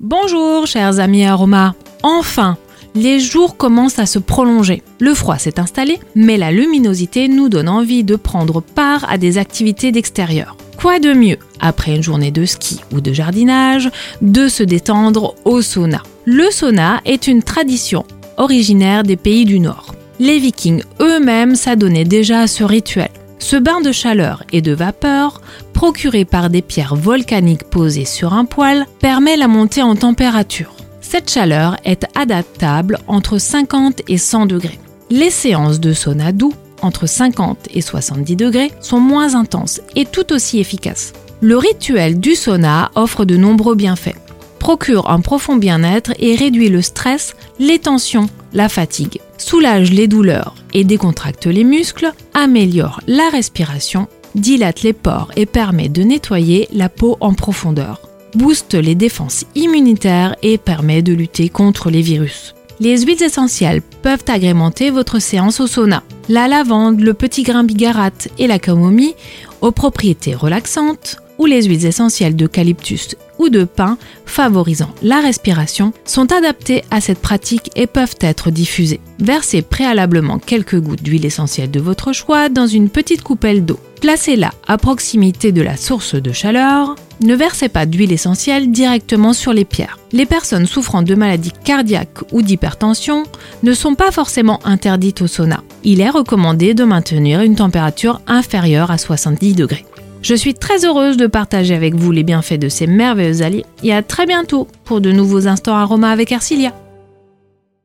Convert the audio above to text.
Bonjour chers amis aromas. Enfin, les jours commencent à se prolonger. Le froid s'est installé, mais la luminosité nous donne envie de prendre part à des activités d'extérieur. Quoi de mieux, après une journée de ski ou de jardinage, de se détendre au sauna? Le sauna est une tradition originaire des pays du Nord. Les vikings eux-mêmes s'adonnaient déjà à ce rituel. Ce bain de chaleur et de vapeur, procuré par des pierres volcaniques posées sur un poêle, permet la montée en température. Cette chaleur est adaptable entre 50 et 100 degrés. Les séances de sauna doux, entre 50 et 70 degrés, sont moins intenses et tout aussi efficaces. Le rituel du sauna offre de nombreux bienfaits procure un profond bien-être et réduit le stress, les tensions, la fatigue, soulage les douleurs et décontracte les muscles, améliore la respiration, dilate les pores et permet de nettoyer la peau en profondeur, booste les défenses immunitaires et permet de lutter contre les virus. Les huiles essentielles peuvent agrémenter votre séance au sauna. La lavande, le petit grain bigarate et la camomille, aux propriétés relaxantes, ou les huiles essentielles d'eucalyptus ou de pin favorisant la respiration sont adaptées à cette pratique et peuvent être diffusées. Versez préalablement quelques gouttes d'huile essentielle de votre choix dans une petite coupelle d'eau. Placez-la à proximité de la source de chaleur. Ne versez pas d'huile essentielle directement sur les pierres. Les personnes souffrant de maladies cardiaques ou d'hypertension ne sont pas forcément interdites au sauna. Il est recommandé de maintenir une température inférieure à 70 degrés. Je suis très heureuse de partager avec vous les bienfaits de ces merveilleux alliés et à très bientôt pour de nouveaux instants aromas avec Ercilia.